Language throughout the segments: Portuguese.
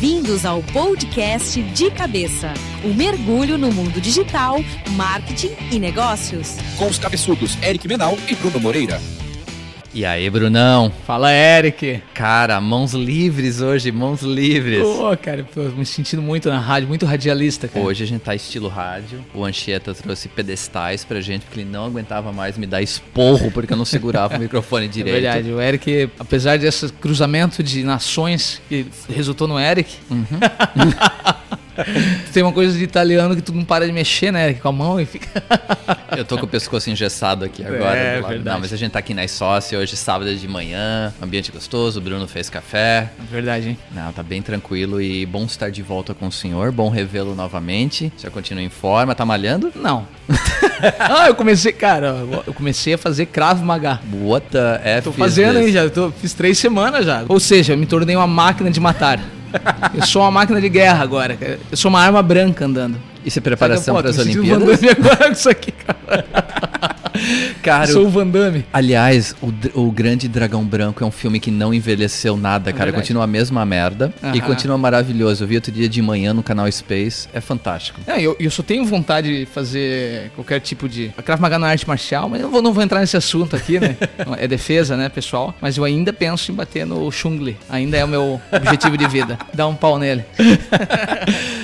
Bem-vindos ao podcast De Cabeça o um mergulho no mundo digital, marketing e negócios. Com os cabeçudos Eric Menal e Bruno Moreira. E aí, Brunão? Fala, Eric. Cara, mãos livres hoje, mãos livres. Pô, cara, tô me sentindo muito na rádio, muito radialista, cara. Hoje a gente tá estilo rádio. O Anchieta trouxe pedestais pra gente, porque ele não aguentava mais me dar esporro, porque eu não segurava o microfone é direito. É verdade, o Eric, apesar desse cruzamento de nações que resultou no Eric, uhum. tem uma coisa de italiano que tu não para de mexer, né? Com a mão e fica. Eu tô com o pescoço engessado aqui agora. É, verdade. Não, mas a gente tá aqui na Escócia hoje, sábado de manhã, ambiente gostoso, o Bruno fez café. Verdade, hein? Não, tá bem tranquilo e bom estar de volta com o senhor, bom revê-lo novamente. Já continua em forma, tá malhando? Não. ah, eu comecei, cara, eu comecei a fazer Krav Maga. What the F Tô fazendo aí já, tô, fiz três semanas já. Ou seja, eu me tornei uma máquina de matar. Eu sou uma máquina de guerra agora. Eu sou uma arma branca andando. Isso é preparação para as Olimpíadas? agora com isso aqui, cara. Cara, Sou o Van Damme. Aliás, o, o Grande Dragão Branco é um filme que não envelheceu nada, é cara. Verdade. Continua a mesma merda uh -huh. e continua maravilhoso. Eu vi outro dia de manhã no canal Space. É fantástico. É, eu, eu só tenho vontade de fazer qualquer tipo de. A Krav Maga na arte marcial, mas eu vou, não vou entrar nesse assunto aqui, né? é defesa, né, pessoal? Mas eu ainda penso em bater no Chung Ainda é o meu objetivo de vida. Dar um pau nele.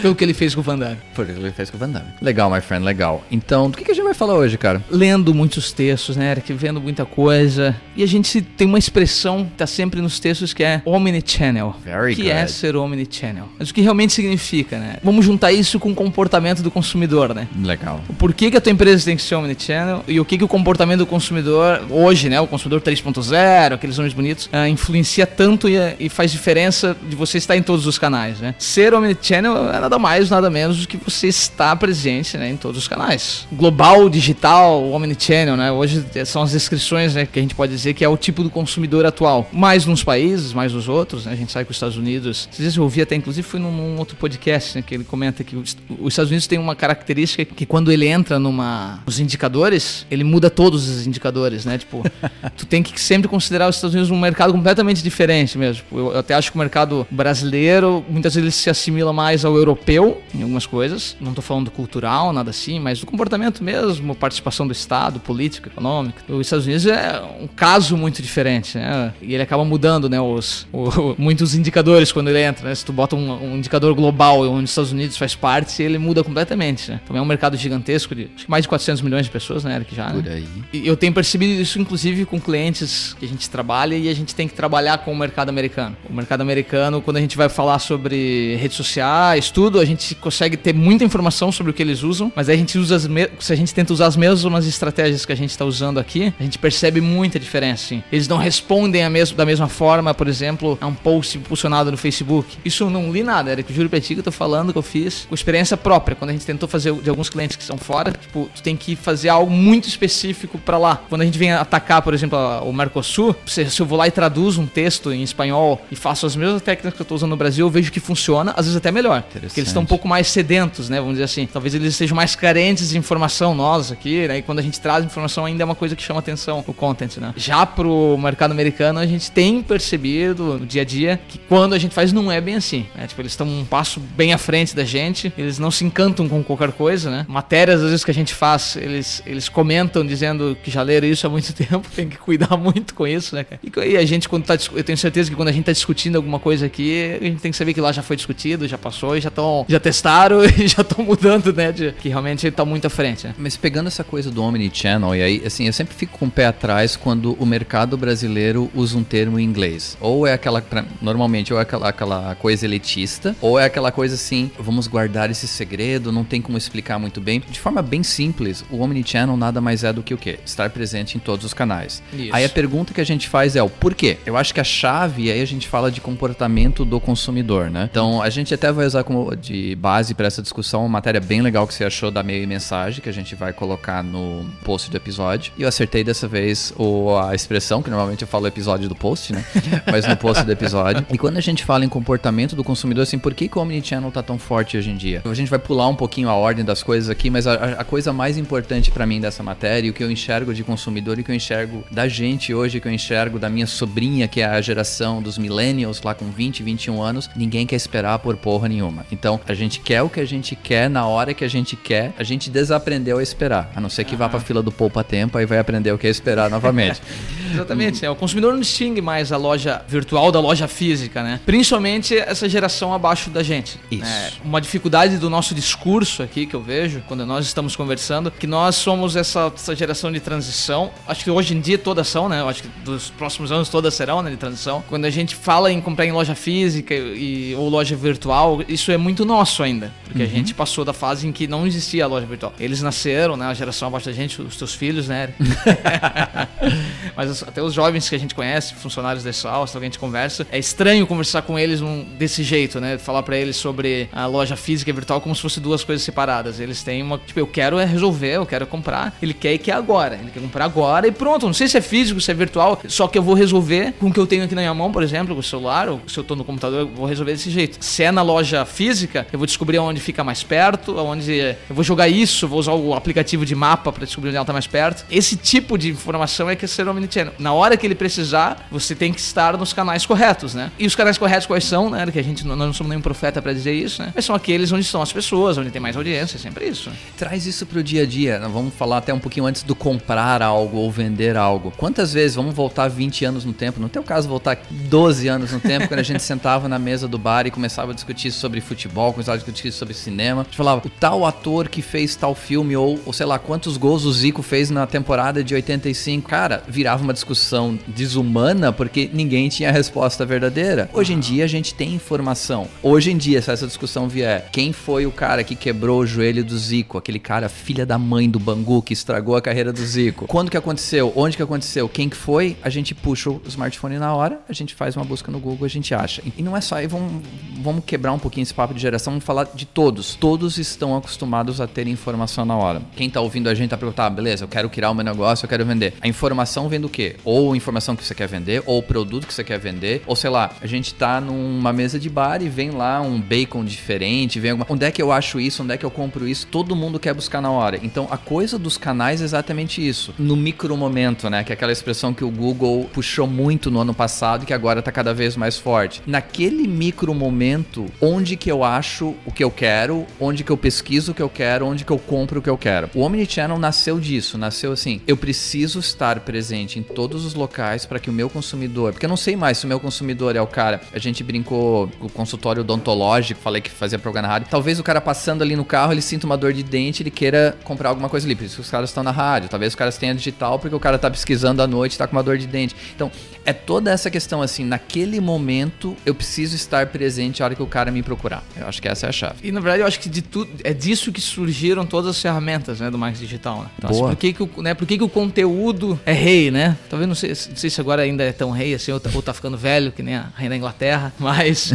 Pelo que ele fez com o Van Damme. Por que ele fez com o Van Damme. Legal, my friend, legal. Então, do que, que a gente vai falar hoje, cara? Lendo muito muitos textos, né, Eric? Vendo muita coisa. E a gente tem uma expressão que tá sempre nos textos que é omnichannel. Very que good. é ser omnichannel. Mas o que realmente significa, né? Vamos juntar isso com o comportamento do consumidor, né? Legal. O porquê que a tua empresa tem que ser omnichannel e o que, que o comportamento do consumidor, hoje, né? O consumidor 3.0, aqueles nomes bonitos, uh, influencia tanto e, e, faz diferença de você estar em todos os canais, né? Ser omnichannel é nada mais, nada menos do que você estar presente né, em todos os canais. Global, digital, omnichannel né? Hoje são as descrições né, que a gente pode dizer que é o tipo do consumidor atual. Mais nos países, mais nos outros, né? A gente sabe que os Estados Unidos. Às vezes eu ouvi até, inclusive, foi num, num outro podcast, né, que ele comenta que os, os, Estados Unidos tem uma característica que quando ele entra numa nos indicadores, ele muda todos os indicadores, né? Tipo, tu tem que sempre considerar os Estados Unidos um mercado completamente diferente mesmo. Tipo, eu, eu até acho que o mercado brasileiro muitas vezes se assimila mais ao europeu em algumas coisas. Não estou falando do cultural, nada assim, mas do comportamento mesmo, participação do Estado, político, econômico. Os Estados Unidos é um caso muito diferente, né? E ele acaba mudando, né, os, o, muitos indicadores quando ele entra, né? Se tu bota um, um, indicador global onde os Estados Unidos faz parte, ele muda completamente, né? Também é um mercado gigantesco de mais de 400 milhões de pessoas, né, Eric, já, né? Por aí. E eu tenho percebido isso, inclusive, com clientes que a gente trabalha e a gente tem que trabalhar com o mercado americano. O mercado americano, quando a gente vai falar sobre redes sociais, tudo, a gente consegue ter muita informação sobre o que eles usam, mas aí a gente usa as se a gente tenta usar as mesmas estratégias que a gente está usando aqui, a gente percebe muita diferença. Eles não respondem mesmo, da mesma forma, por exemplo, a um post impulsionado no Facebook. Isso eu não li nada, Eric. Juro pra ti que eu tô falando que eu fiz com experiência própria. Quando a gente tentou fazer de alguns clientes que são fora, tipo, tu tem que fazer algo muito específico para lá. Quando a gente vem atacar, por exemplo, o Mercosul, se, eu vou lá e traduzo um texto em espanhol e faço as mesmas técnicas que eu tô usando no Brasil, eu vejo que funciona, às vezes até melhor. Porque eles estão um pouco mais sedentos, né? Vamos dizer assim. Talvez eles estejam mais carentes de informação nós aqui, né? E quando a gente traz informação ainda é uma coisa que chama atenção, o content, né? Já pro mercado americano, a gente tem percebido no dia a dia que quando a gente faz não é bem assim, né? Tipo, eles estão um passo bem à frente da gente, eles não se encantam com qualquer coisa, né? Matérias, às vezes, que a gente faz, eles, eles comentam dizendo que já leram isso há muito tempo, tem que cuidar muito com isso, né, cara? E, a gente, quando tá, eu tenho certeza que quando a gente tá discutindo alguma coisa aqui, a gente tem que saber que lá já foi discutido, já passou, já estão, já testaram e já estão mudando, né? De, que realmente tá muito à frente, né? Mas pegando essa coisa do Omnichannel, e aí, assim, eu sempre fico com o pé atrás quando o mercado brasileiro usa um termo em inglês. Ou é aquela, normalmente, ou é aquela, aquela coisa elitista, ou é aquela coisa assim, vamos guardar esse segredo, não tem como explicar muito bem. De forma bem simples, o Omnichannel nada mais é do que o quê? Estar presente em todos os canais. Isso. Aí a pergunta que a gente faz é o porquê? Eu acho que a chave, aí a gente fala de comportamento do consumidor, né? Então, a gente até vai usar como de base para essa discussão uma matéria bem legal que você achou da meio mensagem, que a gente vai colocar no post post do episódio. E eu acertei dessa vez o, a expressão, que normalmente eu falo episódio do post, né? Mas no post do episódio. E quando a gente fala em comportamento do consumidor, assim, por que, que o Omnichannel tá tão forte hoje em dia? A gente vai pular um pouquinho a ordem das coisas aqui, mas a, a coisa mais importante para mim dessa matéria, e o que eu enxergo de consumidor e o que eu enxergo da gente hoje, que eu enxergo da minha sobrinha, que é a geração dos millennials, lá com 20, 21 anos, ninguém quer esperar por porra nenhuma. Então, a gente quer o que a gente quer na hora que a gente quer, a gente desaprendeu a esperar. A não ser que vá pra fila do poupa tempo, aí vai aprender o que é esperar novamente. Exatamente. É, o consumidor não distingue mais a loja virtual da loja física, né? Principalmente essa geração abaixo da gente. Isso. É, uma dificuldade do nosso discurso aqui que eu vejo quando nós estamos conversando, que nós somos essa, essa geração de transição. Acho que hoje em dia todas são, né? Eu acho que dos próximos anos todas serão, né, de transição. Quando a gente fala em comprar em loja física e, ou loja virtual, isso é muito nosso ainda, porque a gente passou da fase em que não existia a loja virtual. Eles nasceram, né, a geração abaixo da gente, os teus filhos, né? Mas os- até os jovens que a gente conhece, funcionários da Exaust, que a conversa, é estranho conversar com eles um, desse jeito, né? Falar pra eles sobre a loja física e virtual como se fossem duas coisas separadas. Eles têm uma, tipo, eu quero é resolver, eu quero comprar. Ele quer e quer agora. Ele quer comprar agora e pronto. Não sei se é físico, se é virtual, só que eu vou resolver com o que eu tenho aqui na minha mão, por exemplo, com o celular, ou se eu tô no computador, eu vou resolver desse jeito. Se é na loja física, eu vou descobrir onde fica mais perto, onde eu vou jogar isso, vou usar o aplicativo de mapa pra descobrir onde ela tá mais perto. Esse tipo de informação é que é ser omnichannel. Na hora que ele precisar, você tem que estar nos canais corretos, né? E os canais corretos quais são, né? Que a gente nós não somos nenhum profeta pra dizer isso, né? Mas são aqueles onde estão as pessoas, onde tem mais audiência, é sempre isso. Traz isso pro dia a dia. Nós Vamos falar até um pouquinho antes do comprar algo ou vender algo. Quantas vezes vamos voltar 20 anos no tempo? No teu caso, voltar 12 anos no tempo, quando a gente sentava na mesa do bar e começava a discutir sobre futebol, começava a discutir sobre cinema. A gente falava, o tal ator que fez tal filme, ou, ou sei lá, quantos gols Zico fez na temporada de 85. Cara, virava uma discussão desumana porque ninguém tinha a resposta verdadeira. Hoje em dia a gente tem informação. Hoje em dia, se essa discussão vier, quem foi o cara que quebrou o joelho do Zico? Aquele cara, filha da mãe do Bangu, que estragou a carreira do Zico. Quando que aconteceu? Onde que aconteceu? Quem que foi? A gente puxa o smartphone na hora, a gente faz uma busca no Google, a gente acha. E não é só aí, vamos, vamos quebrar um pouquinho esse papo de geração, vamos falar de todos. Todos estão acostumados a ter informação na hora. Quem tá ouvindo a gente tá perguntando, beleza, eu quero criar o meu negócio, eu quero vender. A informação vem do quê? Ou a informação que você quer vender, ou o produto que você quer vender, ou sei lá, a gente tá numa mesa de bar e vem lá um bacon diferente, vem alguma... Onde é que eu acho isso? Onde é que eu compro isso? Todo mundo quer buscar na hora. Então, a coisa dos canais é exatamente isso. No micro momento, né? Que é aquela expressão que o Google puxou muito no ano passado e que agora tá cada vez mais forte. Naquele micro momento, onde que eu acho o que eu quero, onde que eu pesquiso o que eu quero, onde que eu compro o que eu quero. O Omnichannel nasceu disso, nasceu assim, eu preciso estar presente em todos os locais para que o meu consumidor, porque eu não sei mais se o meu consumidor é o cara, a gente brincou com o consultório odontológico, falei que fazia programa na rádio, talvez o cara passando ali no carro, ele sinta uma dor de dente, ele queira comprar alguma coisa ali, por isso que os caras estão na rádio, talvez os caras tenham digital porque o cara tá pesquisando à noite, tá com uma dor de dente. Então, é toda essa questão assim, naquele momento eu preciso estar presente a hora que o cara me procurar. Eu acho que essa é a chave. E na verdade eu acho que de tudo é disso que surgiram todas as ferramentas né, do marketing digital. Né? Então, Boa. por que, que, o, né, por que, que o conteúdo é rei, né? Talvez não sei, não sei se agora ainda é tão rei assim, ou tá, ou tá ficando velho, que nem a rainha da Inglaterra, mas.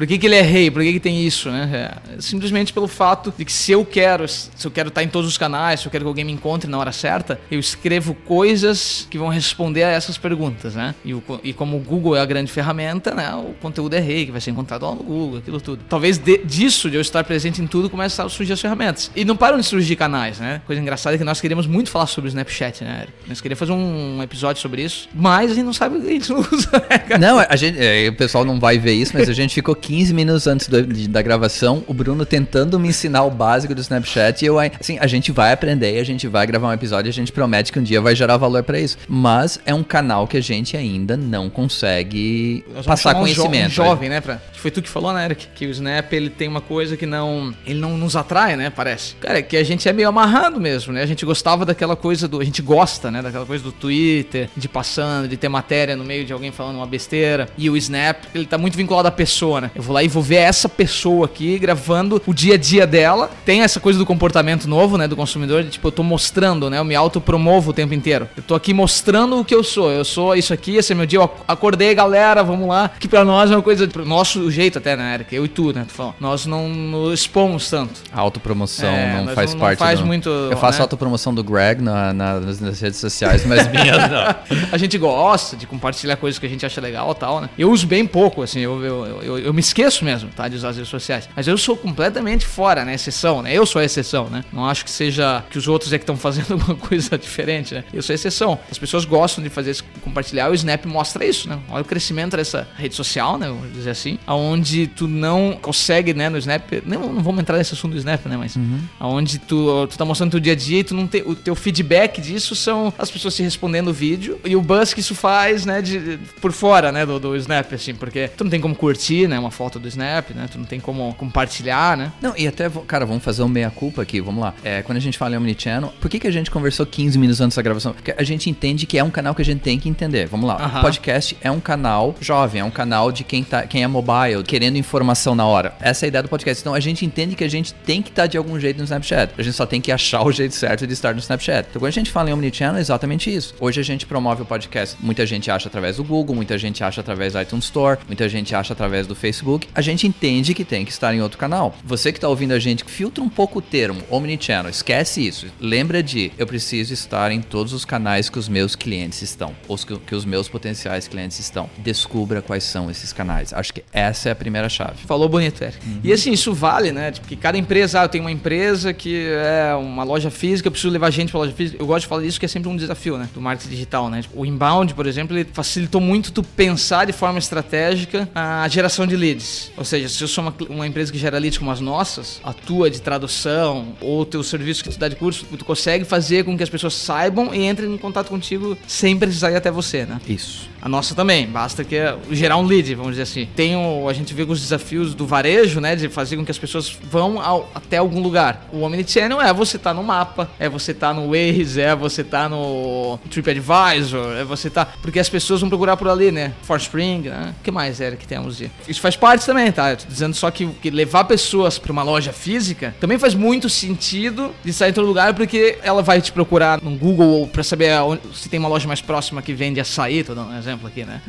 Por que, que ele é rei? Por que, que tem isso, né? É simplesmente pelo fato de que se eu quero, se eu quero estar em todos os canais, se eu quero que alguém me encontre na hora certa, eu escrevo coisas que vão responder a essas perguntas, né? E, o, e como o Google é a grande ferramenta, né? O conteúdo é rei, que vai ser encontrado lá no Google, aquilo tudo. Talvez de, disso, de eu estar presente em tudo, comece a surgir as ferramentas. E não param de surgir canais, né? Coisa engraçada é que nós queríamos muito falar sobre o Snapchat, né, Eric? Nós queríamos fazer um episódio sobre isso, mas a gente não sabe a gente não usa, né? Não, a gente, é, o pessoal não vai ver isso, mas a gente ficou 15 minutos antes do- da gravação, o Bruno tentando me ensinar o básico do Snapchat e eu, assim, a gente vai aprender, a gente vai gravar um episódio e a gente promete que um dia vai gerar valor pra isso. Mas é um canal que a gente ainda não consegue passar chamar um jo- conhecimento. Um jovem, né? Pra... Foi tu que falou, né, Eric? Que o Snap ele tem uma coisa que não. Ele não nos atrai, né? Parece. Cara, é que a gente é meio amarrado mesmo, né? A gente gostava daquela coisa do. A gente gosta, né? Daquela coisa do Twitter, de passando, de ter matéria no meio de alguém falando uma besteira. E o Snap, ele tá muito vinculado à pessoa, né? Eu vou lá e vou ver essa pessoa aqui gravando o dia a dia dela. Tem essa coisa do comportamento novo, né, do consumidor, tipo, eu tô mostrando, né, eu me autopromovo o tempo inteiro. Eu tô aqui mostrando o que eu sou. Eu sou isso aqui, esse é meu dia. Eu acordei, galera, vamos lá. Que pra nós é uma coisa, pro nosso jeito até, né, Eric? Eu e tu, né, tu falou. Nós não nos expomos tanto. A autopromoção É, não faz não- não parte faz do... muito, Eu faço né? autopromoção do Greg na, na- nas, redes sociais, mas minhas não. A gente gosta de compartilhar coisas que a gente acha legal e tal, né? Eu uso bem pouco, assim, eu, eu, eu, eu me esqueço mesmo, tá? De usar as redes sociais. Mas eu sou completamente fora, né? Exceção, né? Eu sou a exceção, né? Não acho que seja que os outros é que estão fazendo alguma coisa diferente, né? Eu sou a exceção. As pessoas gostam de fazer compartilhar. O Snap mostra isso, né? Olha o crescimento dessa rede social, né? Vamos dizer assim. Aonde tu não consegue, né? No Snap. Não, não vamos entrar nesse assunto do Snap, né? Mas. Aonde tu, tu tá mostrando teu dia a dia e tu não tem. O teu feedback disso são as pessoas te respondendo o vídeo. E o buzz que isso faz, né? De, por fora, né? Do, do Snap, assim. Porque tu não tem como curtir, né? Uma foto do Snap, né? Tu não tem como compartilhar, né? Não, e até, cara, vamos fazer um meia-culpa aqui, vamos lá. É, quando a gente fala em Omnichannel, por que, que a gente conversou 15 minutos antes da gravação? Porque a gente entende que é um canal que a gente tem que entender. Vamos lá. Aham. O podcast é um canal jovem, é um canal de quem, tá, quem é mobile, querendo informação na hora. Essa é a ideia do podcast. Então a gente entende que a gente tem que estar de algum jeito no Snapchat. A gente só tem que achar o jeito certo de estar no Snapchat. Então quando a gente fala em Omnichannel, é exatamente isso. Hoje a gente promove o podcast. Muita gente acha através do Google, muita gente acha através do iTunes Store, muita gente acha através do Facebook. A gente entende que tem que estar em outro canal. Você que está ouvindo a gente, filtra um pouco o termo Omnichannel. Esquece isso. Lembra de eu preciso estar em todos os canais que os meus clientes estão, ou que, que os meus potenciais clientes estão. Descubra quais são esses canais. Acho que essa é a primeira chave. Falou bonito, Eric. E assim, isso vale, né? Tipo, que cada empresa, ah, eu tenho uma empresa que é uma loja física, eu preciso levar gente pra loja física. Eu gosto de falar disso que é sempre um desafio, né? Do marketing digital, né? Tipo, o inbound, por exemplo, ele facilitou muito tu pensar de forma estratégica a geração de leads. Ou seja, se eu sou uma, uma empresa que gera leads como as nossas, a tua de tradução ou o teu serviço que tu dá de curso, tu consegue fazer com que as pessoas saibam e entrem em contato contigo sem precisar ir até você, né? Isso. A nossa também, basta que é gerar um lead, vamos dizer assim. Tem o, a gente vê os desafios do varejo, né, de fazer com que as pessoas vão ao- até algum lugar. O Omnichannel é você tá no mapa, é você tá no Waze, é você tá no TripAdvisor, é você tá... Porque as pessoas vão procurar por ali, né? Forspring, né? O que mais, era que temos? Isso faz parte também, tá? Eu tô dizendo só que, que levar pessoas pra uma loja física também faz muito sentido de sair em todo lugar, porque ela vai te procurar no Google pra saber aonde- se tem uma loja mais próxima que vende açaí, dando um exemplo aqui, né?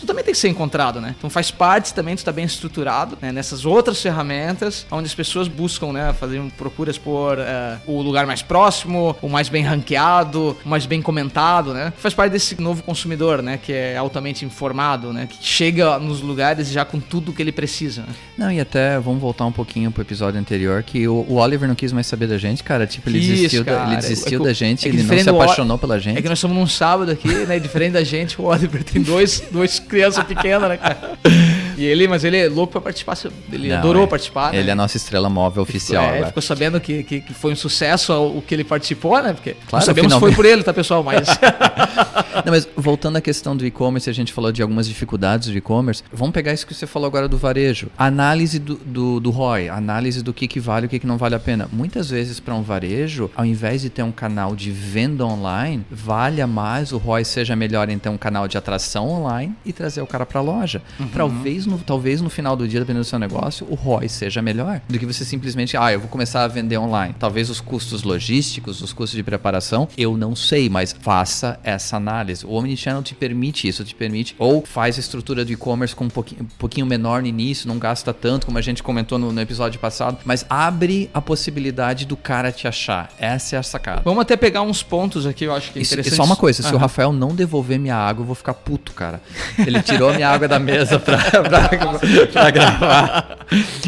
Tu também tem que ser encontrado, né? Então faz parte também, tu tá bem estruturado né? nessas outras ferramentas, onde as pessoas buscam, né? Fazer procuras por eh, o lugar mais próximo, o mais bem ranqueado, o mais bem comentado, né? Faz parte desse novo consumidor, né? Que é altamente informado, né? Que chega nos lugares já com tudo que ele precisa. né? Não, e até vamos voltar um pouquinho pro episódio anterior, que o, o Oliver não quis mais saber da gente, cara. Tipo, ele Quis, desistiu, da, cara. ele desistiu É que- da gente, é ele não se do O- apaixonou pela gente. É que nós estamos num sábado aqui, né? Diferente da gente, o Oliver tem dois, dois crianças pequenas, né, cara? E ele, mas ele é louco pra participar, ele Não, adorou é- participar, né? Ele é a nossa estrela móvel oficial. É, agora. ficou sabendo que, que, que foi um sucesso o que ele participou, né? Porque Claro, sabemos se foi por ele, tá, pessoal? Mas Não, mas voltando à questão do e-commerce, a gente falou de algumas dificuldades do e-commerce. Vamos pegar isso que você falou agora do varejo. Análise do, do, do ROI, análise do que, que vale e o que, que não vale a pena. Muitas vezes, para um varejo, ao invés de ter um canal de venda online, valha mais, o ROI seja melhor em ter um canal de atração online e trazer o cara para a loja. Talvez, no, talvez no final do dia, dependendo do seu negócio, o ROI seja melhor do que você simplesmente, ah, eu vou começar a vender online. Talvez os custos logísticos, os custos de preparação, eu não sei, mas faça essa análise. O Omnichannel te permite isso, te permite, ou faz a estrutura do e-commerce com um pouquinho, um pouquinho menor no início, não gasta tanto, como a gente comentou no, no episódio passado, mas abre a possibilidade do cara te achar. Essa é a sacada. vamos até pegar uns pontos aqui, eu acho que é Isso, e interessante. só uma coisa, se o Aham. Rafael não devolver minha água, eu vou ficar puto, cara. Ele tirou a minha água da mesa pra, pra, pra gravar.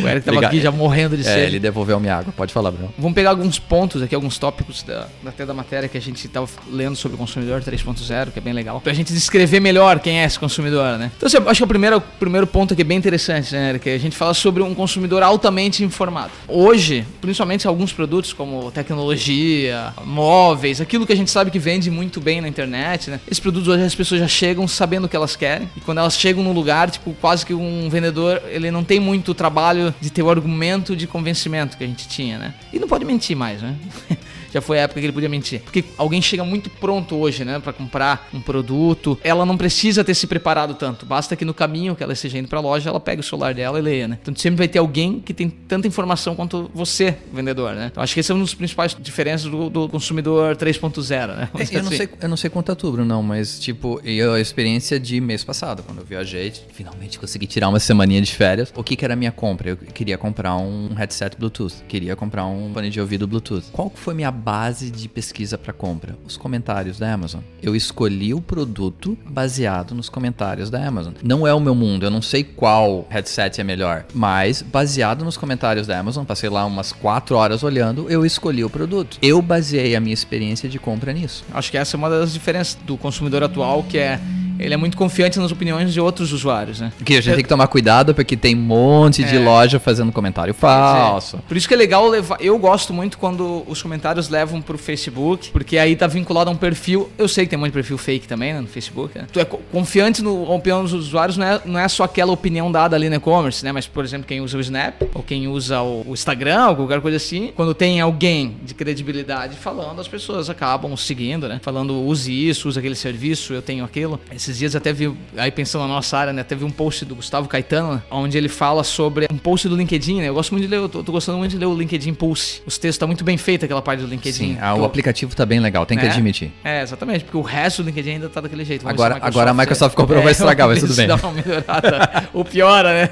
O Eric tava Liga- aqui já morrendo de É, sede. ele devolveu minha água. Pode falar, Bruno. Vamos pegar alguns pontos aqui, alguns tópicos da, até da matéria que a gente estava lendo sobre o consumidor 3.0, que é bem legal, pra gente descrever melhor quem é esse consumidor, né? Então, assim, acho que o primeiro, o primeiro ponto aqui é bem interessante, né, Eric? A gente fala sobre um consumidor altamente informado. Hoje, principalmente alguns produtos como tecnologia, móveis, aquilo que a gente sabe que vende muito bem na internet, né? Esses produtos hoje as pessoas já chegam sabendo o que elas querem. E quando elas chegam num lugar, tipo, quase que um vendedor, ele não tem muito trabalho de ter o argumento de convencimento que a gente tinha, né? E não pode mentir mais, né? Já foi a época que ele podia mentir. Porque alguém chega muito pronto hoje, né, para comprar um produto, ela não precisa ter se preparado tanto. Basta que no caminho que ela esteja indo para a loja, ela pega o celular dela e leia, né? Então sempre vai ter alguém que tem tanta informação quanto você, vendedor, né? Então acho que esse é um dos principais diferenças do, do consumidor 3.0, né? É, eu, não assim. sei, eu não sei quanto outubro, não, mas tipo, eu, a experiência de mês passado, quando eu viajei, finalmente consegui tirar uma semaninha de férias. O que, que era a minha compra? Eu queria comprar um headset Bluetooth, queria comprar um fone de ouvido Bluetooth. Qual foi minha base de pesquisa para compra? Os comentários da Amazon. Eu escolhi o produto baseado nos comentários da Amazon. Não é o meu mundo, eu não sei qual headset é melhor, mas baseado nos comentários da Amazon, passei lá umas 4 horas olhando, eu escolhi o produto. Eu baseei a minha experiência de compra nisso. Acho que essa é uma das diferenças do consumidor atual, que é ele é muito confiante nas opiniões de outros usuários, né? Que a gente tem que tomar cuidado porque tem um monte de É. loja fazendo comentário falso. Por isso que é legal levar. Eu gosto muito quando os comentários levam pro Facebook, porque aí tá vinculado a um perfil. Eu sei que tem um monte de perfil fake também né, no Facebook. Né? Tu é co- confiante no na opinião dos usuários, não é, não é só aquela opinião dada ali no e-commerce, né? Mas, por exemplo, quem usa o Snap, ou quem usa o, o Instagram, ou qualquer coisa assim, quando tem alguém de credibilidade falando, as pessoas acabam seguindo, né? Falando, use isso, use aquele serviço, eu tenho aquilo. Esses dias até vi, aí pensando na nossa área, né? Até vi um post do Gustavo Caetano, onde ele fala sobre um post do LinkedIn, né? Eu gosto muito de ler, eu tô, tô gostando muito de ler o LinkedIn Pulse. Os textos tá muito bem feito aquela parte do LinkedIn. Sim, ah, o Tô- aplicativo tá bem legal, tem que né? admitir. É, exatamente, porque o resto do LinkedIn ainda tá daquele jeito. Vamos Agora- se agora a Microsoft comprou, vai estragar, mas tudo bem. Dá uma melhorada. o piora, né?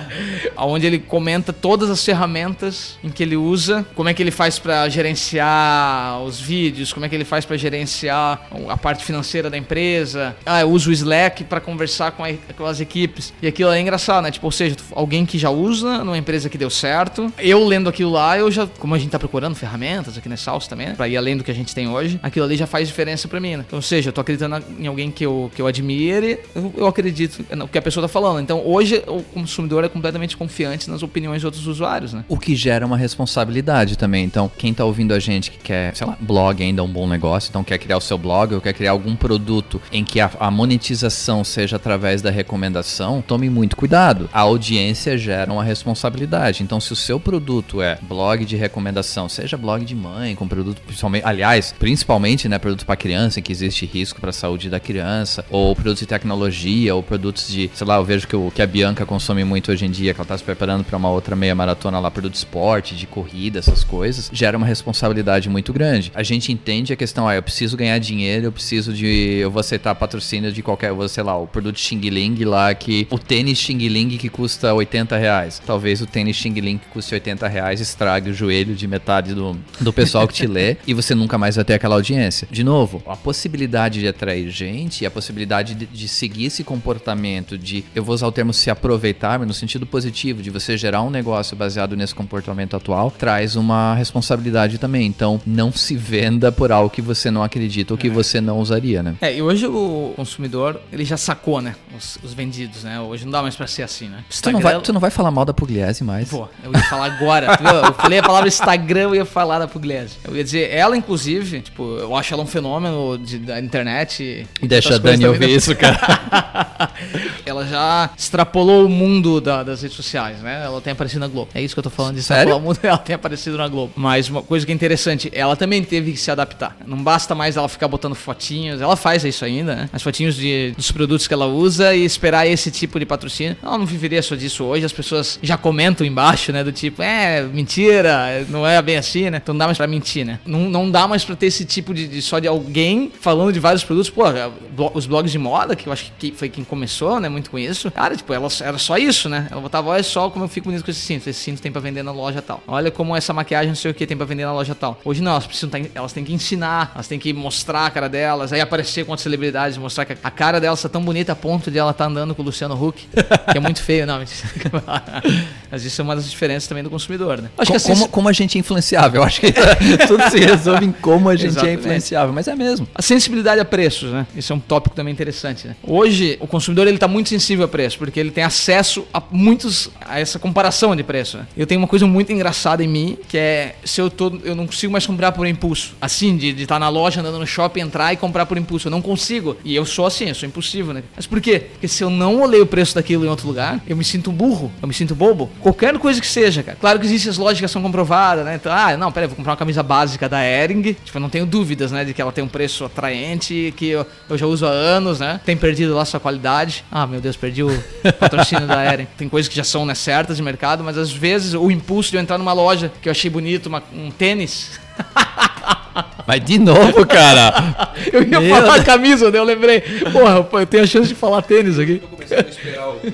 Onde ele comenta todas as ferramentas em que ele usa, como é que ele faz pra gerenciar os vídeos, como é que ele faz pra gerenciar a parte financeira da empresa. Ah, eu uso o Slack pra conversar com, a- com as equipes. E aquilo é engraçado, né? Tipo, ou seja, alguém que já usa numa empresa que deu certo. Eu lendo aquilo lá, eu já, como a gente tá procurando ferramentas aqui na Salsa também, né? Pra ir além do que a gente tem hoje, aquilo ali já faz diferença pra mim, né? Então, ou seja, eu tô acreditando em alguém que eu, que eu admire, eu, eu acredito no que a pessoa tá falando. Então, hoje, o consumidor é completamente confiante nas opiniões de outros usuários, né? O que gera uma responsabilidade também. Então, quem tá ouvindo a gente que quer, sei lá, blog ainda é um bom negócio, então quer criar o seu blog ou quer criar algum produto em que a, a monetização seja através da recomendação, tome muito cuidado. A audiência gera uma responsabilidade. Então, se o seu produto é blog de recomendação, seja blog de mãe, com produto principalmente, aliás, principalmente, né, produto para criança, em que existe risco para a saúde da criança, ou produtos de tecnologia, ou produtos de, sei lá, eu vejo que, o, que a Bianca consome muito hoje em dia, que ela tá se preparando para uma outra meia maratona lá, produto de esporte, de corrida, essas coisas, gera uma responsabilidade muito grande. A gente entende a questão, ah, eu preciso ganhar dinheiro, eu preciso de, eu vou aceitar patrocínio de qualquer, sei lá, o produto Xing Ling lá, que o tênis Xing Ling que custa 80 reais. Talvez o tênis Xing Ling que custe 80 reais estrague o joelho de metade do, do pessoal que te lê e você nunca mais vai ter aquela audiência. De novo, a possibilidade de atrair gente e a possibilidade de, de seguir esse comportamento de, eu vou usar o termo se aproveitar, mas no sentido positivo, de você gerar um negócio baseado nesse comportamento atual, traz uma responsabilidade também. Então, não se venda por algo que você não acredita ou que você não usaria, né? É, e hoje o consumidor, ele já sacou, né? Os, os vendidos, né? Hoje não dá mais pra ser assim, né? Tu não, vai, tu não vai falar mal da Pugliese mais? Pô, eu ia falar agora. eu falei a palavra Instagram, eu ia falar da Pugliese. Eu ia dizer, ela, inclusive, tipo, eu acho ela um fenômeno de- da internet. e Deixa a Dani ouvir né? isso, cara. ela já extrapolou o mundo da- das redes sociais, né? Ela tem aparecido na Globo. É isso que eu tô falando de extrapolar o mundo, ela tem aparecido na Globo. Mas uma coisa que é interessante, ela também teve que se adaptar. Não basta mais ela ficar botando fotinhos, ela faz isso ainda, né? As de, dos produtos que ela usa e esperar esse tipo de patrocínio. Ela não viveria só disso hoje, as pessoas já comentam embaixo, né? Do tipo, é, mentira, não é bem assim, né? Então não dá mais pra mentir, né? Não, não dá mais pra ter esse tipo de, de só de alguém falando de vários produtos. Pô, blo- os blogs de moda, que eu acho que foi quem começou, né? Muito com isso. Cara, tipo, ela, era só isso, né? Ela botava, olha só como eu fico bonito com esse cinto. Esse cinto tem pra vender na loja tal. Olha como essa maquiagem, não sei o que, tem pra vender na loja tal. Hoje não, elas precisam tá, elas têm que ensinar, elas têm que mostrar a cara delas, aí aparecer com as celebridades, mostrar que a cara delas tá tão bonita a ponto de ela tá andando com o Luciano Huck, que é muito feio, não. Mas isso é uma das diferenças também do consumidor, né? Acho Co- que assim, como, como a gente é influenciável. Eu acho que tudo se resolve em como a gente Exatamente. é influenciável. Mas é mesmo. A sensibilidade a preços, né? Isso é um tópico também interessante, né? Hoje, o consumidor ele tá muito sensível a preço, porque ele tem acesso a muitos a essa comparação de preço. Né? Eu tenho uma coisa muito engraçada em mim, que é se eu tô eu não consigo mais comprar por impulso. Assim, de estar tá na loja, andando no shopping, entrar e comprar por impulso. Eu não consigo. E eu sou assim, eu sou impossível, né? Mas por quê? Porque se eu não olhei o preço daquilo em outro lugar, eu me sinto burro, eu me sinto bobo. Qualquer coisa que seja, cara. Claro que existem as lógicas que são comprovadas, né? Então, ah, não, peraí, vou comprar uma camisa básica da Ering. Tipo, eu não tenho dúvidas, né, de que ela tem um preço atraente, que eu, eu já uso há anos, né? Tem perdido lá sua qualidade. Ah, meu Deus, perdi o patrocínio da Ering. Tem coisas que já são né, certas de mercado, mas às vezes o impulso de eu entrar numa loja que eu achei bonito, uma, um tênis. Mas de novo, cara. eu ia Meu falar Deus. camisa, daí eu lembrei. Porra, eu tenho a chance de falar tênis aqui. Tô começando a esperar o...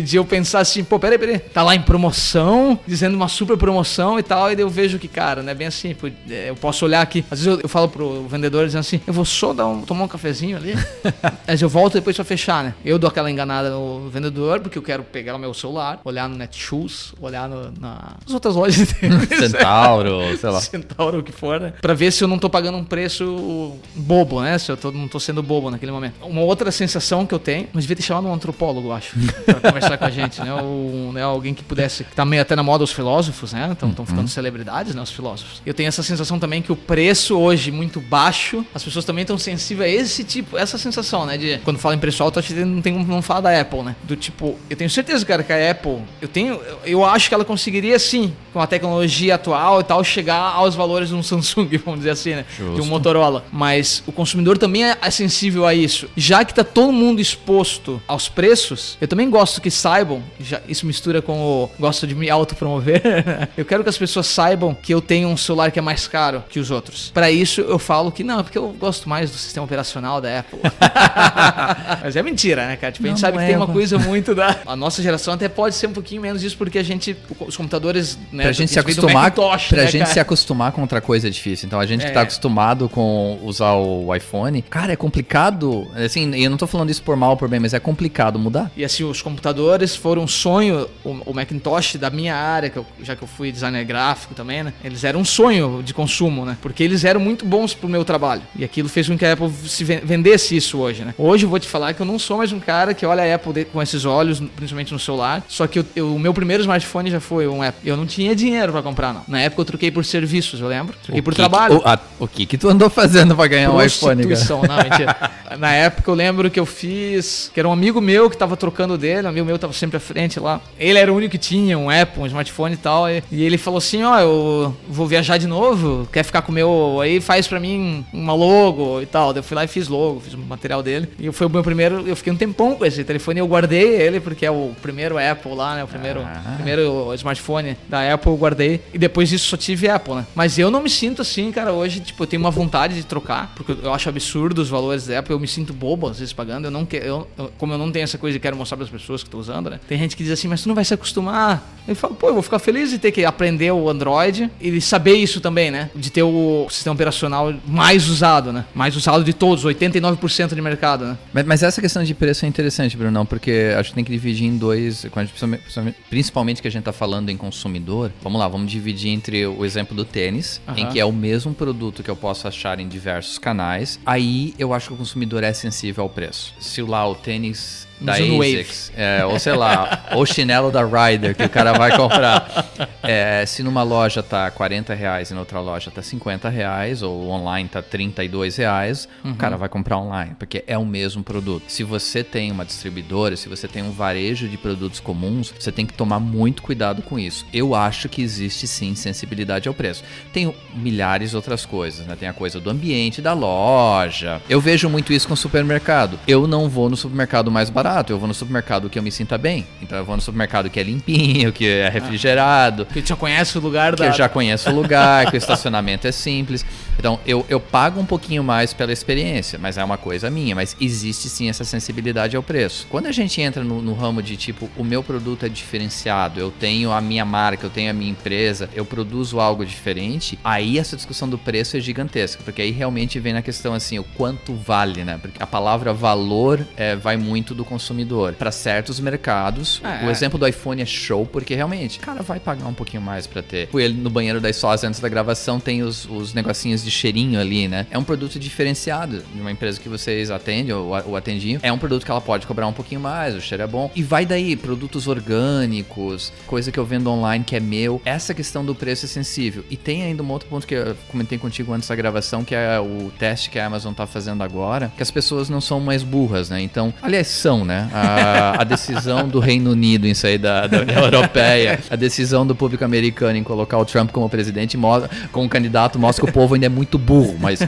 e de eu pensar assim, pô, peraí, peraí, tá lá em promoção, dizendo uma super promoção e tal, e daí eu vejo que, cara, não é bem assim, é, eu posso olhar aqui, às vezes eu, eu falo pro vendedor dizendo assim, eu vou só dar um, tomar um cafezinho ali, mas eu volto depois pra fechar, né? Eu dou aquela enganada no vendedor, porque eu quero pegar o meu celular, olhar no Netshoes, olhar no, na, nas outras lojas Centauro, sei lá. Centauro, o que for, né? Pra ver se eu não tô pagando um preço bobo, né? Se eu tô, não tô sendo bobo naquele momento. Uma outra sensação que eu tenho, mas devia ter chamado um antropólogo, acho, pra conversar com a gente, né? Ou, né? Alguém que pudesse, que tá meio até na moda os filósofos, né? Estão uhum. ficando celebridades, né? Os filósofos. Eu tenho essa sensação também que o preço hoje muito baixo, as pessoas também estão sensíveis a esse tipo, essa sensação, né? De quando fala em preço alto, não tem não falar da Apple, né? Do tipo, eu tenho certeza, cara, que a Apple, eu tenho, eu acho que ela conseguiria sim, com a tecnologia atual e tal, chegar aos valores de um Samsung, vamos dizer assim, né? Justo. De um Motorola. Mas o consumidor também é sensível a isso. Já que tá todo mundo exposto aos preços, eu também gosto que saibam, já, isso mistura com o gosto de me autopromover. eu quero que as pessoas saibam que eu tenho um celular que é mais caro que os outros. Para isso eu falo que não, porque eu gosto mais do sistema operacional da Apple. Mas é mentira, né, cara? Tipo, não, a gente sabe que é, tem uma coisa muito da. A nossa geração até pode ser um pouquinho menos disso, porque a gente. Os computadores. Né, pra gente se acostumar. pra né, gente cara? se acostumar com outra coisa é difícil. Então a gente é. que tá acostumado com usar o iPhone, cara, é complicado. Assim, eu não tô falando isso por mal ou por bem, mas é complicado mudar. E assim, os computadores foram um sonho, o, o Macintosh da minha área, que eu, já que eu fui designer gráfico também, né? Eles eram um sonho de consumo, né? Porque eles eram muito bons pro meu trabalho. E aquilo fez com que a Apple se vendesse isso hoje, né? Hoje eu vou te falar que eu não sou mais um cara que olha a Apple com esses olhos, principalmente no celular. Só que eu, eu, o meu primeiro smartphone já foi um Apple. Eu não tinha dinheiro para comprar, não. Na época eu troquei por serviços, eu lembro. Troquei o por trabalho. Que, o, a, o que que tu andou fazendo para ganhar um iPhone, cara? Não, mentira. Na época eu lembro que eu fiz, que era um amigo meu que tava trocando dele, um amigo meu tava sempre à frente lá. Ele era o único que tinha um Apple, um smartphone e tal. E, e ele falou assim: Ó, oh, eu vou viajar de novo, quer ficar com o meu. Aí faz pra mim uma logo e tal. Eu fui lá e fiz logo, fiz o material dele. E foi o meu primeiro. Eu fiquei um tempão com esse telefone eu guardei ele, porque é o primeiro Apple lá, né? O primeiro, ah. primeiro smartphone da Apple eu guardei. E depois disso só tive Apple, né? Mas eu não me sinto assim, cara, hoje. Tipo, eu tenho uma vontade de trocar, porque eu acho absurdo os valores da Apple. Eu me sinto bobo às vezes pagando. Eu não quero. Eu, eu, como eu não tenho essa coisa e quero mostrar para as pessoas que estão usando, né? Tem gente que diz assim, mas tu não vai se acostumar. Eu falo, pô, eu vou ficar feliz de ter que aprender o Android e saber isso também, né? De ter o sistema operacional mais usado, né? Mais usado de todos, 89% de mercado, né? Mas, mas, essa questão de preço é interessante, Brunão, porque acho que tem que dividir em dois, principalmente que a gente está falando em consumidor. Vamos lá, vamos dividir entre o exemplo do tênis, uhum. em que é o mesmo produto que eu posso achar em diversos canais. Aí eu acho que o consumidor é sensível ao preço. Se lá o tênis da ASICS, é, ou sei lá, ou chinelo da Ryder que o cara vai comprar. É, se numa loja tá 40 reais e na outra loja tá 50 reais, ou online tá 32 reais, uhum. o cara vai comprar online, porque é o mesmo produto. Se você tem uma distribuidora, se você tem um varejo de produtos comuns, você tem que tomar muito cuidado com isso. Eu acho que existe sim sensibilidade ao preço. Tem milhares de outras coisas, né? Tem a coisa do ambiente da loja. Eu vejo muito isso com o supermercado. Eu não vou no supermercado mais barato barato. Eu vou no supermercado que eu me sinta bem. Então eu vou no supermercado que é limpinho, que é refrigerado. Que já conhece o lugar da. Que eu já conheço o lugar, que o estacionamento é simples. Então eu, eu pago um pouquinho mais pela experiência, mas é uma coisa minha. Mas existe sim essa sensibilidade ao preço. Quando a gente entra no, no ramo de tipo, o meu produto é diferenciado, eu tenho a minha marca, eu tenho a minha empresa, eu produzo algo diferente, aí essa discussão do preço é gigantesca. Porque aí realmente vem na questão assim, o quanto vale, né? Porque a palavra valor é, vai muito do conceito consumidor. Para certos mercados, É. o exemplo do iPhone é show, porque realmente, o cara vai pagar um pouquinho mais para ter. Fui ali no banheiro da Sós antes da gravação, tem os, os negocinhos de cheirinho ali, né? É um produto diferenciado de uma empresa que vocês atendem ou, ou atendiam. É um produto que ela pode cobrar um pouquinho mais, o cheiro é bom. E vai daí, produtos orgânicos, coisa que eu vendo online que é meu. Essa questão do preço é sensível. E tem ainda um outro ponto que eu comentei contigo antes da gravação, que é o teste que a Amazon tá fazendo agora, que as pessoas não são mais burras, né? Então, aliás, são, né? A, a decisão do Reino Unido em sair da, da União Europeia, a decisão do público americano em colocar o Trump como presidente, mo- como candidato, mostra que o povo ainda é muito burro. Mas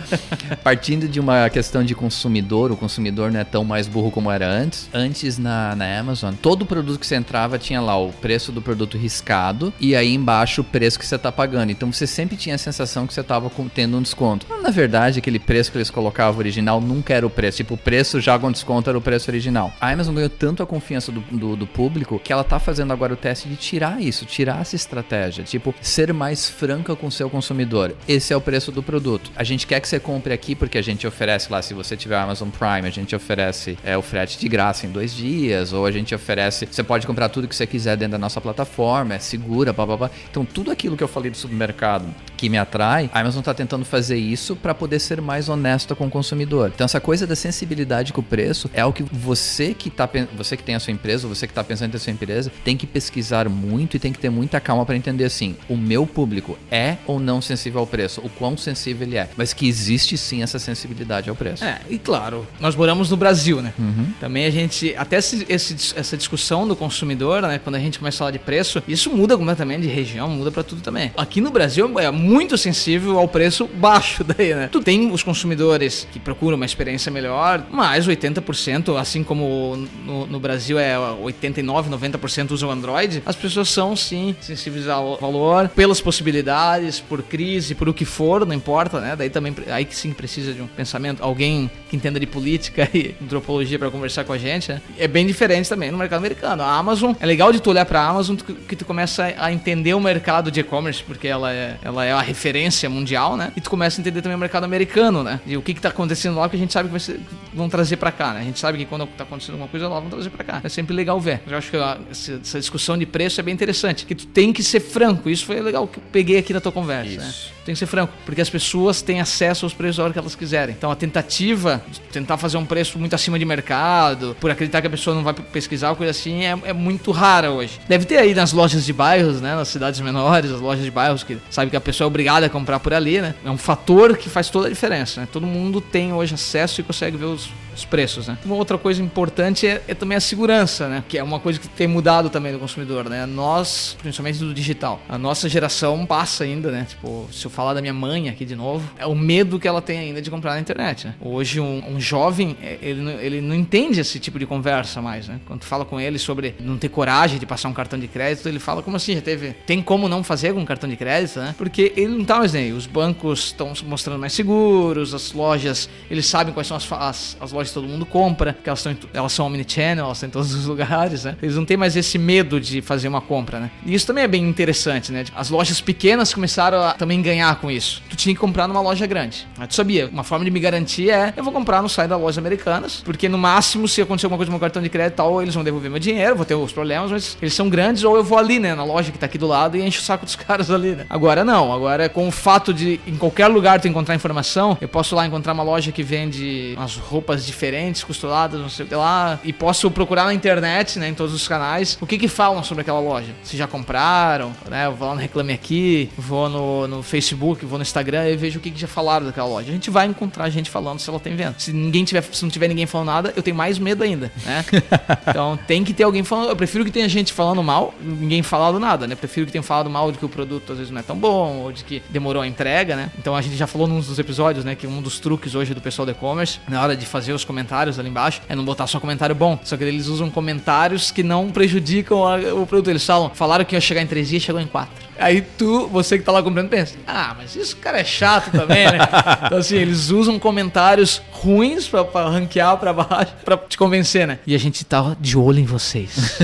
partindo de uma questão de consumidor, o consumidor não é tão mais burro como era antes. Antes na, na Amazon, todo produto que você entrava tinha lá o preço do produto riscado e aí embaixo o preço que você tá pagando. Então você sempre tinha a sensação que você tava com- tendo um desconto. Mas, na verdade, aquele preço que eles colocavam original nunca era o preço. Tipo, o preço já com desconto era o preço original. A Amazon ganhou tanto a confiança do, do, do público que ela tá fazendo agora o teste de tirar isso, tirar essa estratégia. Tipo, ser mais franca com o seu consumidor. Esse é o preço do produto. A gente quer que você compre aqui porque a gente oferece lá, se você tiver Amazon Prime, a gente oferece é, o frete de graça em dois dias, ou a gente oferece, você pode comprar tudo que você quiser dentro da nossa plataforma, é segura, blá blá blá. Então, tudo aquilo que eu falei do supermercado que me atrai, a Amazon tá tentando fazer isso para poder ser mais honesta com o consumidor. Então, essa coisa da sensibilidade com o preço é o que você que tá, você que tem a sua empresa, ou você que tá pensando em ter a sua empresa, tem que pesquisar muito e tem que ter muita calma para entender assim, o meu público é ou não sensível ao preço, o quão sensível ele é, mas que existe sim essa sensibilidade ao preço. É, e claro, nós moramos no Brasil, né? Também a gente, até esse- esse- essa discussão do consumidor, né? Quando a gente começa a falar de preço, isso muda completamente de região, muda pra tudo também. Aqui no Brasil é muito sensível ao preço baixo daí, né? Tu tem os consumidores que procuram uma experiência melhor, mas 80%, assim como no, no Brasil é 89, 90% usam Android, as pessoas são sim sensíveis ao valor, pelas possibilidades, por crise, por o que for, não importa, né? Daí também aí que sim precisa de um pensamento, alguém que entenda de política e antropologia para conversar com a gente, né? É bem diferente também no mercado americano. A Amazon, é legal de tu olhar para a Amazon que tu começa a entender o mercado de e-commerce, porque ela é, ela é a referência mundial, né? E tu começa a entender também o mercado americano, né? E o que que tá acontecendo lá que a gente sabe que ser, vão trazer para cá, né? A gente sabe que quando tá acontecendo alguma coisa lá, vão trazer para cá. É sempre legal ver. Eu acho que a- essa, discussão de preço é bem interessante, que tu tem que ser franco. Isso foi legal que eu peguei aqui na tua conversa, né? Tem que ser franco, porque as pessoas têm acesso aos preços a hora que elas quiserem. Então a tentativa de tentar fazer um preço muito acima de mercado, por acreditar que a pessoa não vai pesquisar ou coisa assim, é, é muito rara hoje. Deve ter aí nas lojas de bairros, né? Nas cidades menores, as lojas de bairros que sabe que a pessoa é obrigada a comprar por ali, né? É um fator que faz toda a diferença, né? Todo mundo tem hoje acesso e consegue ver os, os preços, né? Uma outra coisa importante é, é também a segurança, né? Que é uma coisa que tem mudado também do consumidor, né? Nós, principalmente do digital, a nossa geração passa ainda, né? Tipo, se eu falar da minha mãe aqui de novo, é o medo que ela tem ainda de comprar na internet, né? Hoje um, um jovem, é, ele, ele não entende esse tipo de conversa mais, né? Quando tu fala com ele sobre não ter coragem de passar um cartão de crédito, ele fala como assim, já teve, tem como não fazer com um cartão de crédito, né? Porque ele não tá mais nem aí. Os bancos estão se mostrando mais seguros, as lojas, eles sabem quais são as, as, as lojas que todo mundo compra, que elas, estão elas são omnichannel, elas estão em todos os lugares, né? Eles não têm mais esse medo de fazer uma compra, né? E isso também é bem interessante, né? As lojas pequenas começaram a também ganhar com isso. Tu tinha que comprar numa loja grande. Aí Tu sabia, uma forma de me garantir é eu vou comprar no site das lojas americanas, porque no máximo, se acontecer alguma coisa com o meu cartão de crédito tal, eles vão devolver meu dinheiro, vou ter os problemas, mas eles são grandes, ou eu vou ali, né, na loja que tá aqui do lado e encho o saco dos caras ali, né? Agora não, agora com o fato de em qualquer lugar tu encontrar informação, eu posso lá encontrar uma loja que vende umas roupas diferentes, costuradas, não sei o que lá, e posso procurar na internet, né, em todos os canais, o que que falam sobre aquela loja. Se já compraram, né, eu vou lá no Reclame Aqui, vou no, no Facebook, vou no Instagram e vejo o que que já falaram daquela loja. A gente vai encontrar gente falando se ela tem venda. Se ninguém tiver, se não tiver ninguém falando nada, eu tenho mais medo ainda, né? então tem que ter alguém falando. Eu prefiro que tenha gente falando mal, ninguém falando nada, né? Prefiro que tenha falado mal de que o produto às vezes não é tão bom ou de que demorou a entrega, né? Então a gente já falou num dos episódios, né, que um dos truques hoje do pessoal do e-commerce, na hora de fazer os comentários ali embaixo, é não botar só comentário bom. Só que eles usam comentários que não prejudicam o produto. Eles falam, falaram que ia chegar em três dias, chegou em quatro. Aí tu, você que tá lá comprando, pensa, ah, mas isso cara é chato também, né? então assim, eles usam comentários ruins pra, pra ranquear pra baixo, pra te convencer, né? E a gente tá de olho em vocês.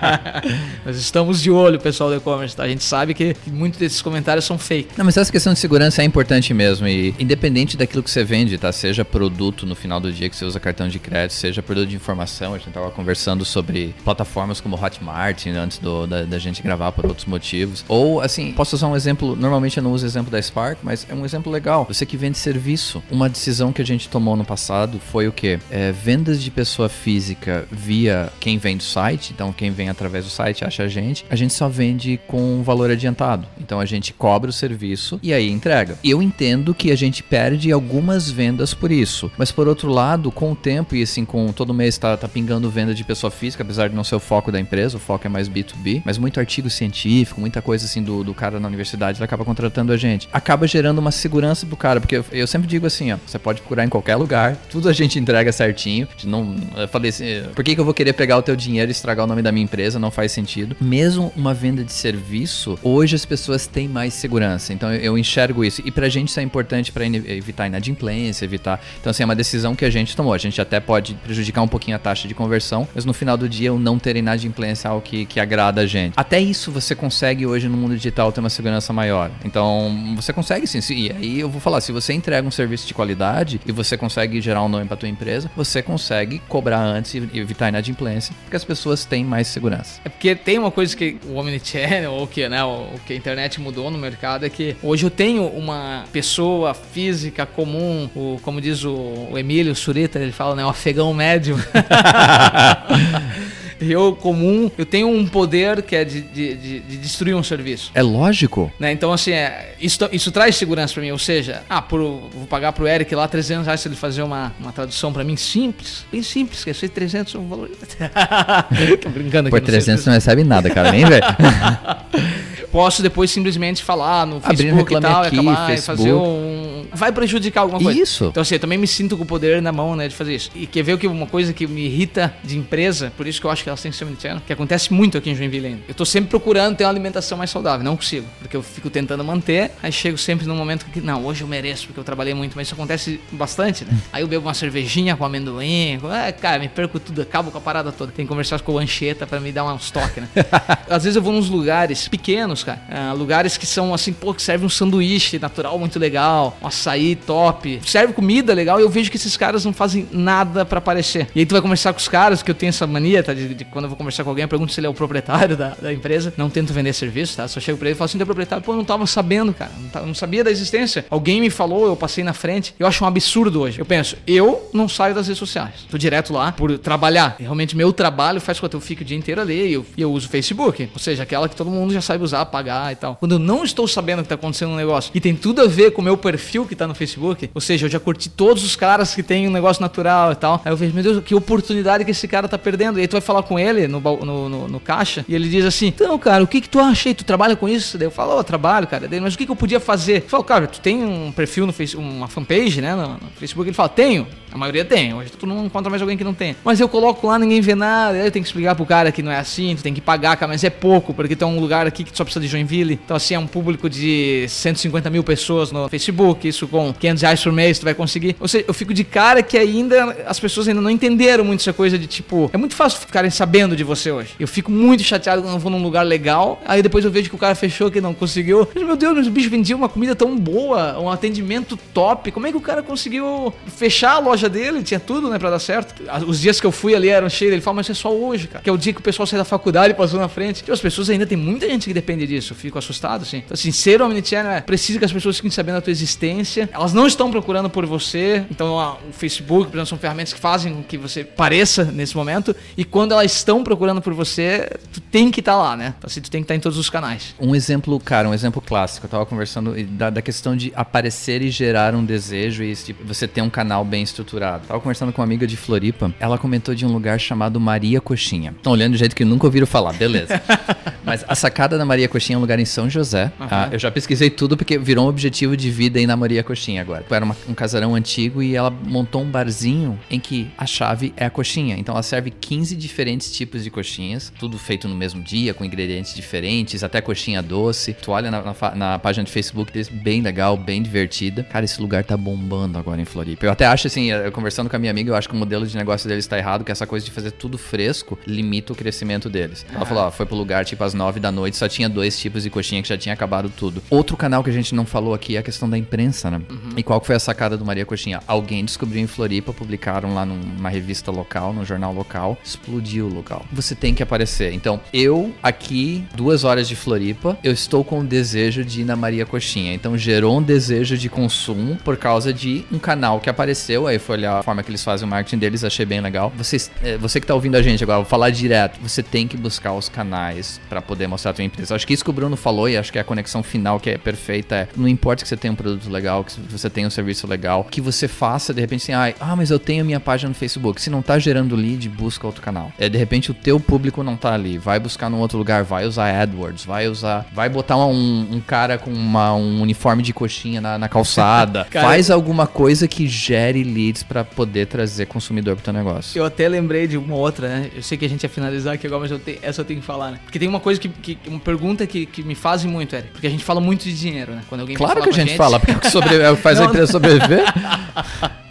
Nós estamos de olho, pessoal do e-commerce, tá? A gente sabe que, que muitos desses comentários são fake. Não, mas essa questão de segurança é importante mesmo. E independente daquilo que você vende, tá? Seja produto no final do dia que você usa cartão de crédito, seja produto de informação. A gente tava conversando sobre plataformas como Hotmart antes do, da, da gente gravar por outros motivos. Ou, assim, posso usar um exemplo. Normalmente eu não uso exemplo da Spark, mas é um exemplo legal. Você que vende serviço. Uma decisão que a gente tomou no passado foi o quê? É, vendas de pessoa física via quem vem do site. Então, quem vem através do site acha a gente. A gente só vende com valor adiantado. Então, a gente cobra o serviço e aí entrega. Eu entendo que a gente perde algumas vendas por isso. Mas, por outro lado, com o tempo e assim, com todo mês tá, tá pingando venda de pessoa física, apesar de não ser o foco da empresa, o foco é mais B2B. Mas muito artigo científico, muita coisa assim do, do cara na universidade, ele acaba contratando a gente. Acaba gerando uma segurança pro cara, porque eu, eu sempre digo assim, ó, você pode procurar em qualquer lugar, tudo a gente entrega certinho. Não, eu falei assim, por que, que eu vou querer pegar o teu dinheiro e estragar o nome da minha empresa? Não faz sentido. Mesmo uma venda de serviço, hoje as pessoas têm mais segurança. Então eu, eu enxergo isso. E pra gente isso é importante para evitar inadimplência, evitar. Então, assim, é uma decisão que a gente tomou. A gente até pode prejudicar um pouquinho a taxa de conversão, mas no final do dia, o não ter inadimplência é algo que, que agrada a gente. Até isso você consegue hoje no mundo digital ter uma segurança maior. Então, você consegue sim. E aí eu vou falar, se você entrega um serviço de qualidade e você consegue gerar um nome para tua empresa, você consegue cobrar antes e evitar inadimplência, porque as pessoas têm mais segurança. É porque tem uma coisa que o Omnichannel, ou que, né, o que a internet mudou no mercado, é que hoje eu tenho uma pessoa física comum, o, como diz o, o Emílio Surita, ele fala, né, o afegão médio. eu comum, eu tenho um poder que é de, de, de, de destruir um serviço. É lógico. Né? Então, assim, é, isso, isso traz segurança para mim. Ou seja, ah, por, vou pagar pro Eric lá 300 reais se ele fazer uma, uma tradução para mim simples, bem simples, que é 300 é um valor. Tô brincando aqui. Por 300 não recebe nada, cara, nem velho. Posso depois simplesmente falar no Facebook e tal, aqui, e acabar Facebook. e fazer um. Vai prejudicar alguma coisa. Isso. Então, assim, eu também me sinto com o poder na mão, né, de fazer isso. E quer ver que uma coisa que me irrita de empresa, por isso que eu acho que elas têm que ser omnichannel, que acontece muito aqui em Joinville ainda. Eu tô sempre procurando ter uma alimentação mais saudável, não consigo, porque eu fico tentando manter, aí chego sempre num momento que, não, hoje eu mereço, porque eu trabalhei muito, mas isso acontece bastante, né? Aí eu bebo uma cervejinha com amendoim, com... Ah, cara, me perco tudo, acabo com a parada toda. Tem que conversar com o Ancheta para me dar uns toques, né? Às vezes eu vou nos lugares pequenos, cara, uh, lugares que são assim, pô, que serve um sanduíche natural muito legal, um açaí top, serve comida legal, e eu vejo que esses caras não fazem nada para aparecer. E aí tu vai conversar com os caras, que eu tenho essa mania, tá, de, de quando eu vou conversar com alguém, eu pergunto se ele é o proprietário da, da empresa. Não tento vender serviço, tá? Só chego pra ele e falo assim, é proprietário, pô, não tava sabendo, cara. Não, tá, não, sabia da existência. Alguém me falou, eu passei na frente. Eu acho um absurdo hoje. Eu penso, eu não saio das redes sociais. Tô direto lá por trabalhar. E realmente, meu trabalho faz com que eu fique o dia inteiro ali e eu, eu uso o Facebook. Ou seja, aquela que todo mundo já sabe usar, pagar e tal. Quando eu não estou sabendo que tá acontecendo um negócio e tem tudo a ver com o meu perfil que tá no Facebook, ou seja, eu já curti todos os caras que tem um negócio natural e tal. Aí eu vejo, meu Deus, que oportunidade que esse cara tá perdendo. E aí tu vai falar com ele no, no, no, no caixa e ele diz assim: Então, cara, o que que tu acha aí? Tu trabalha com isso? Daí eu falo, oh, trabalho, cara. Daí, mas o que que eu podia fazer? Eu falo, cara, tu tem um perfil no Facebook, uma fanpage, né? No, no Facebook. Ele fala, tenho. A maioria tem. Hoje tu não encontra mais alguém que não tem. Mas eu coloco lá, ninguém vê nada. Aí eu tenho que explicar pro cara que não é assim, tu tem que pagar, cara, mas é pouco, porque tem um lugar aqui que só precisa de Joinville. Então, assim, é um público de 150 mil pessoas no Facebook. Isso com 500 reais por mês tu vai conseguir. Ou seja, eu fico de cara que ainda as pessoas ainda não entenderam muito essa coisa de tipo, é muito fácil ficarem sabendo de você hoje. Eu fico muito chateado quando eu vou num lugar legal, aí depois eu vejo que o cara fechou, que não conseguiu. Mas, meu Deus, mas o bicho vendia uma comida tão boa, um atendimento top. Como é que o cara conseguiu fechar a loja dele? Tinha tudo, né, pra dar certo. Os dias que eu fui ali eram cheios. Ele fala, mas é só hoje, cara. Que é o dia que o pessoal sai da faculdade e passou na frente. Tipo, as pessoas ainda tem muita gente que depende disso. Eu fico assustado, assim. Então, assim, ser omnichannel é precisa que as pessoas fiquem sabendo da tua existência. Elas não estão procurando por você. Então, a, o Facebook, por exemplo, são ferramentas que fazem com que você pareça nesse momento. E quando elas estão procurando por você, tu tem que estar tá lá, né? Então, assim, tu tem que estar tá em todos os canais. Um exemplo, cara, um exemplo clássico. Eu tava conversando da, da questão de aparecer e gerar um desejo e tipo, você ter um canal bem estruturado. Tava conversando com uma amiga de Floripa. Ela comentou de um lugar chamado Maria Coxinha. Estão olhando do jeito que nunca ouviram falar, beleza. Mas a sacada da Maria Coxinha é um lugar em São José. Uhum. Ah, eu já pesquisei tudo porque virou um objetivo de vida aí na Maria Coxinha agora. Era uma- um casarão antigo e ela montou um barzinho em que a chave é a coxinha. Então ela serve 15 diferentes tipos de coxinhas, tudo feito no mesmo dia, com ingredientes diferentes, até coxinha doce. Tu olha na, na na página de Facebook deles, bem legal, bem divertida. Cara, esse lugar tá bombando agora em Floripa. Eu até acho assim, eu conversando com a minha amiga, eu acho que o modelo de negócio deles tá errado, que essa coisa de fazer tudo fresco limita o crescimento deles. Ela falou, ó, foi pro lugar tipo às 9 da noite, só tinha dois tipos de coxinha que já tinha acabado tudo. Outro canal que a gente não falou aqui é a questão da imprensa, né? E qual que foi a sacada do Maria Coxinha? Alguém descobriu em Floripa, publicaram lá numa revista local, num jornal local, explodiu o local. Você tem que aparecer. Então, eu aqui, duas horas de Floripa, eu estou com o desejo de ir na Maria Coxinha. Então, gerou um desejo de consumo por causa de um canal que apareceu. Aí fui olhar a forma que eles fazem o marketing deles, achei bem legal. Vocês, é, você que tá ouvindo a gente agora, vou falar direto. Você tem que buscar os canais para poder mostrar a tua empresa. Acho que isso que o Bruno falou e acho que é a conexão final que é perfeita é, não importa que você tenha um produto legal, que você tenha um serviço legal, que você faça, de repente assim, ah, ah, mas eu tenho minha página no Facebook. Se não tá gerando lead, busca outro canal. É, de repente o teu público não tá ali, vai buscar num outro lugar, vai usar AdWords, vai usar, vai botar um, um cara com uma- um uniforme de coxinha na, na calçada. Cara, Faz alguma coisa que gere leads para poder trazer consumidor pro teu negócio. Eu até lembrei de uma outra, né? Eu sei que a gente ia finalizar aqui agora, mas eu te- essa eu tenho que falar, né? Porque tem uma coisa que. que- uma pergunta que, que me fazem muito, Eric. Porque a gente fala muito de dinheiro, né? Quando alguém Claro que a com gente fala, porque é o que sobre, é o que faz a Não, empresa sobreviver.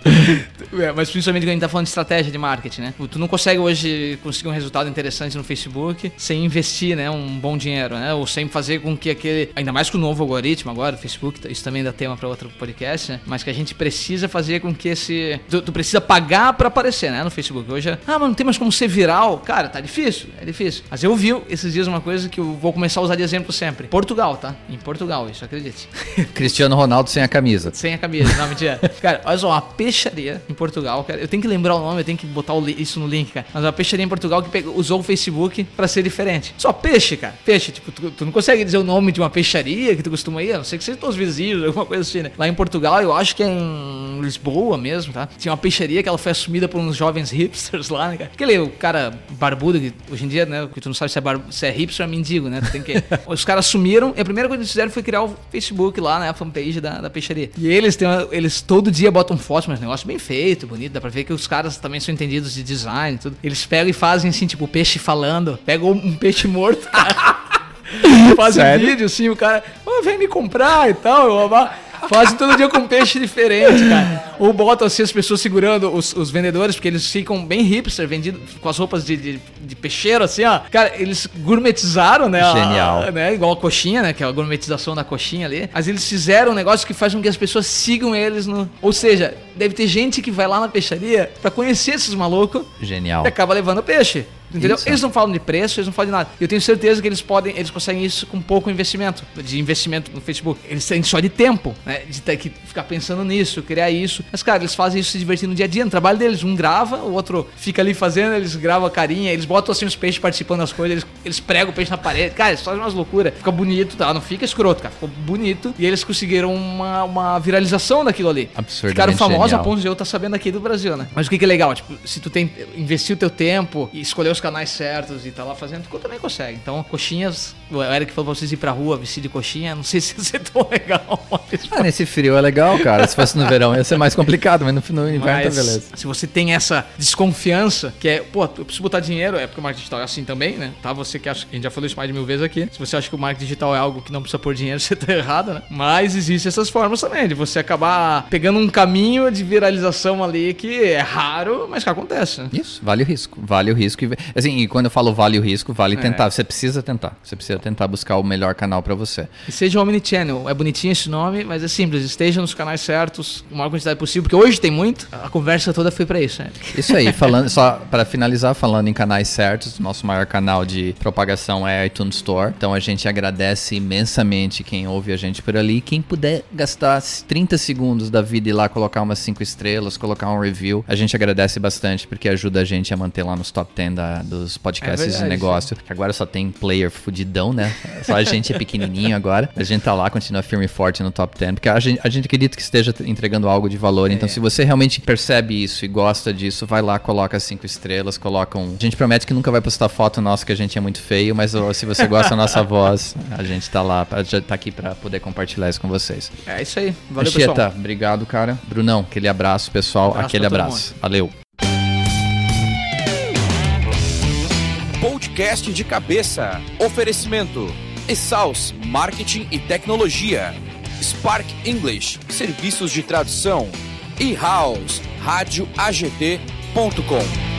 É, mas principalmente quando a gente tá falando de estratégia de marketing, né? Tu não consegue hoje conseguir um resultado interessante no Facebook sem investir, né? Um bom dinheiro, né? Ou sem fazer com que aquele. Ainda mais com o novo algoritmo agora, o Facebook, isso também dá tema para outro podcast, né? Mas que a gente precisa fazer com que esse. Tu, tu precisa pagar para aparecer, né? No Facebook. Hoje, é, ah, mas não tem mais como ser viral. Cara, tá difícil, é difícil. Mas eu vi esses dias uma coisa que eu vou começar a usar de exemplo sempre. Portugal, tá? Em Portugal, isso, acredite. Cristiano Ronaldo sem a camisa. Sem a camisa, não, mentira. cara, olha só, uma peixaria em Portugal, cara. Eu tenho que lembrar o nome, eu tenho que botar isso no link, cara. Mas uma peixaria em Portugal que pegou- usou o Facebook pra ser diferente. Só peixe, cara. Peixe, tipo, tu, tu não consegue dizer o nome de uma peixaria que tu costuma ir, a não sei que seja teus vizinhos, alguma coisa assim, né? Lá em Portugal, eu acho que é em Lisboa mesmo, tá? Tinha uma peixaria que ela foi assumida por uns jovens hipsters lá, né, cara? Aquele o cara barbudo que hoje em dia, né, que tu não sabe se é, bar... se é hipster ou é mendigo, né? Tu tem que... Os caras assumiram e a primeira coisa que eles fizeram foi criar o Facebook lá, né, a fanpage da, da peixaria. E eles têm uma- eles todo dia botam fotos, mas negócio bem feito, bonito, dá pra ver que os caras também são entendidos de design e tudo. Eles pegam e fazem assim, tipo, peixe falando, pegam um peixe morto, fazem Sério? vídeo assim, o cara, "Ô, vem me comprar e tal, eu, babá." Fazem todo dia com peixe diferente, cara. Ou botam assim as pessoas segurando os, os vendedores, porque eles ficam bem hipster, vendidos com as roupas de, de, de peixeiro, assim, ó. Cara, eles gourmetizaram, né? a- Genial. né? Igual a coxinha, né? Que é a gourmetização da coxinha ali. Mas eles fizeram um negócio que faz com que as pessoas sigam eles no. Ou seja, deve ter gente que vai lá na peixaria pra conhecer esses malucos Genial. e acaba levando peixe. Entendeu? Isso. Eles não falam de preço, eles não falam de nada. Eu tenho certeza que eles podem, eles conseguem isso com pouco investimento, de investimento no Facebook. Eles têm só de tempo, né? De ter que ficar pensando nisso, criar isso. Mas, cara, eles fazem isso se divertindo no dia a dia, no trabalho deles. Um grava, o outro fica ali fazendo, eles gravam a carinha, eles botam assim os peixes participando das coisas, eles, eles pregam o peixe na parede. Cara, eles fazem umas loucuras. Fica bonito, tá? Não fica escroto, cara. Ficou bonito. E eles conseguiram uma, uma viralização daquilo ali. Absurdamente Ficaram famosos a genial. ponto de eu estar sabendo aqui do Brasil, né? Mas o que, que é legal? Tipo, se tu tem investir o teu tempo e escolher os canais certos e tá lá fazendo, tu também consegue. Então, coxinhas, o Eric falou pra vocês ir pra rua vestir de coxinha, não sei se ia ser tão legal, mas. Ah, nesse frio é legal, cara. Se fosse no verão ia ser mais complicado, mas no, no inverno Mas, tá beleza. se você tem essa desconfiança, que é, pô, eu preciso botar dinheiro, é porque o marketing digital é assim também, né? Tá? Você que acha, a gente já falou isso mais de mil vezes aqui. Se você acha que o marketing digital é algo que não precisa pôr dinheiro, você tá errado, né? Mas existem essas formas também, de você acabar pegando um caminho de viralização ali que é raro, mas que acontece, né? Isso, vale o risco. Vale o risco. Assim, e quando eu falo vale o risco, É. vale tentar. Você precisa tentar. Você precisa tentar buscar o melhor canal pra você. E seja omnichannel. É bonitinho esse nome, mas é simples. Esteja nos canais certos, a maior quantidade possível, porque hoje tem muito. A conversa toda foi pra isso, né? Isso aí, falando, só para finalizar, falando em canais certos, nosso maior canal de propagação é iTunes Store. Então a gente agradece imensamente quem ouve a gente por ali. Quem puder gastar 30 segundos da vida e lá colocar umas 5 estrelas, colocar um review, a gente agradece bastante porque ajuda a gente a manter lá nos top 10 da da, dos podcasts É de negócio, agora só tem player fudidão, né? Só a gente é pequenininho agora. A gente tá lá, continua firme e forte no top 10, porque a gente, a gente acredita que esteja entregando algo de valor. Então, se você realmente percebe isso e gosta disso, vai lá, coloca cinco estrelas, coloca um. A gente promete que nunca vai postar foto nossa que a gente é muito feio, mas se você gosta da nossa voz, a gente tá lá, já tá aqui pra poder compartilhar isso com vocês. É isso aí. Valeu, Anchieta, pessoal. obrigado, cara. Brunão, aquele abraço, pessoal. Abraço aquele abraço. Valeu. Podcast de cabeça. Oferecimento. Exaus Marketing e Tecnologia. Spark English, serviços de tradução. E House, rádio AGT.com.